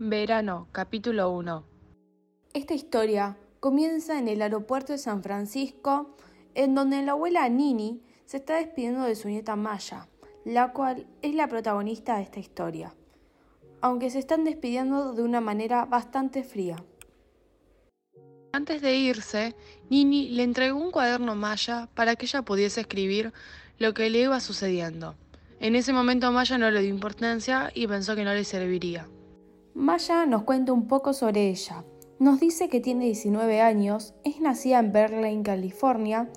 Verano, capítulo 1. Esta historia comienza en el aeropuerto de San Francisco, en donde la abuela Nini se está despidiendo de su nieta Maya, la cual es la protagonista de esta historia, aunque se están despidiendo de una manera bastante fría. Antes de irse, Nini le entregó un cuaderno a Maya para que ella pudiese escribir lo que le iba sucediendo. En ese momento Maya no le dio importancia y pensó que no le serviría. Maya nos cuenta un poco sobre ella. Nos dice que tiene 19 años, es nacida en Berlín, California,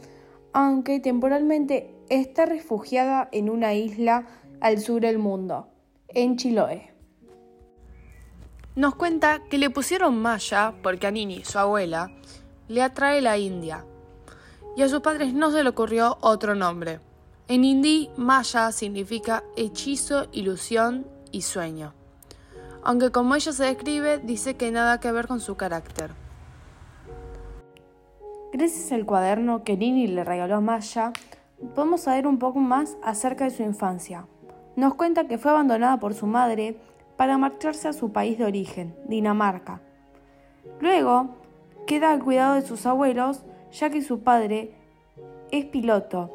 aunque temporalmente está refugiada en una isla al sur del mundo, en Chiloé. Nos cuenta que le pusieron Maya porque a Nini, su abuela, le atrae la India. Y a sus padres no se le ocurrió otro nombre. En hindi, Maya significa hechizo, ilusión y sueño. Aunque como ella se describe, dice que nada que ver con su carácter. Gracias al cuaderno que Nini le regaló a Maya, podemos saber un poco más acerca de su infancia. Nos cuenta que fue abandonada por su madre para marcharse a su país de origen, Dinamarca. Luego, queda al cuidado de sus abuelos, ya que su padre es piloto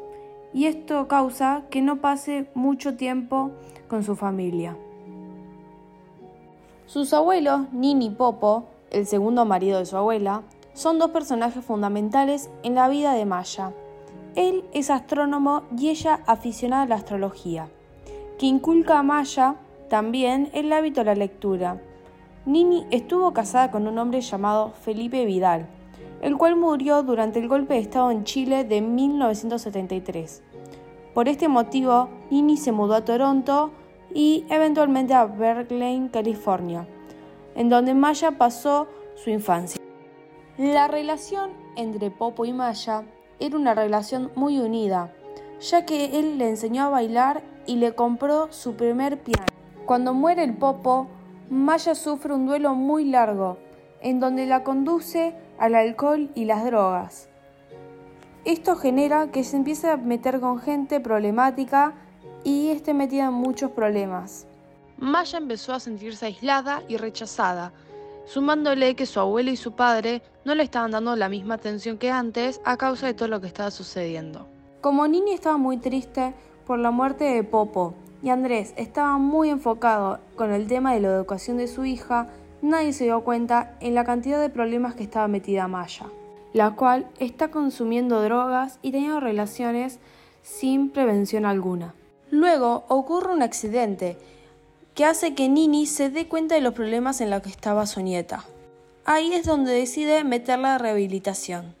y esto causa que no pase mucho tiempo con su familia. Sus abuelos, Nini y Popo, el segundo marido de su abuela, son dos personajes fundamentales en la vida de Maya. Él es astrónomo y ella aficionada a la astrología, que inculca a Maya también el hábito de la lectura. Nini estuvo casada con un hombre llamado Felipe Vidal, el cual murió durante el golpe de Estado en Chile de 1973. Por este motivo, Nini se mudó a Toronto y eventualmente a Berkeley, California, en donde Maya pasó su infancia. La relación entre Popo y Maya era una relación muy unida, ya que él le enseñó a bailar y le compró su primer piano. Cuando muere el Popo, Maya sufre un duelo muy largo, en donde la conduce al alcohol y las drogas. Esto genera que se empiece a meter con gente problemática y esté metida en muchos problemas. Maya empezó a sentirse aislada y rechazada, sumándole que su abuelo y su padre no le estaban dando la misma atención que antes a causa de todo lo que estaba sucediendo. Como Nini estaba muy triste por la muerte de Popo y Andrés estaba muy enfocado con el tema de la educación de su hija, nadie se dio cuenta en la cantidad de problemas que estaba metida Maya, la cual está consumiendo drogas y teniendo relaciones sin prevención alguna. Luego ocurre un accidente que hace que Nini se dé cuenta de los problemas en los que estaba su nieta. Ahí es donde decide meterla a rehabilitación.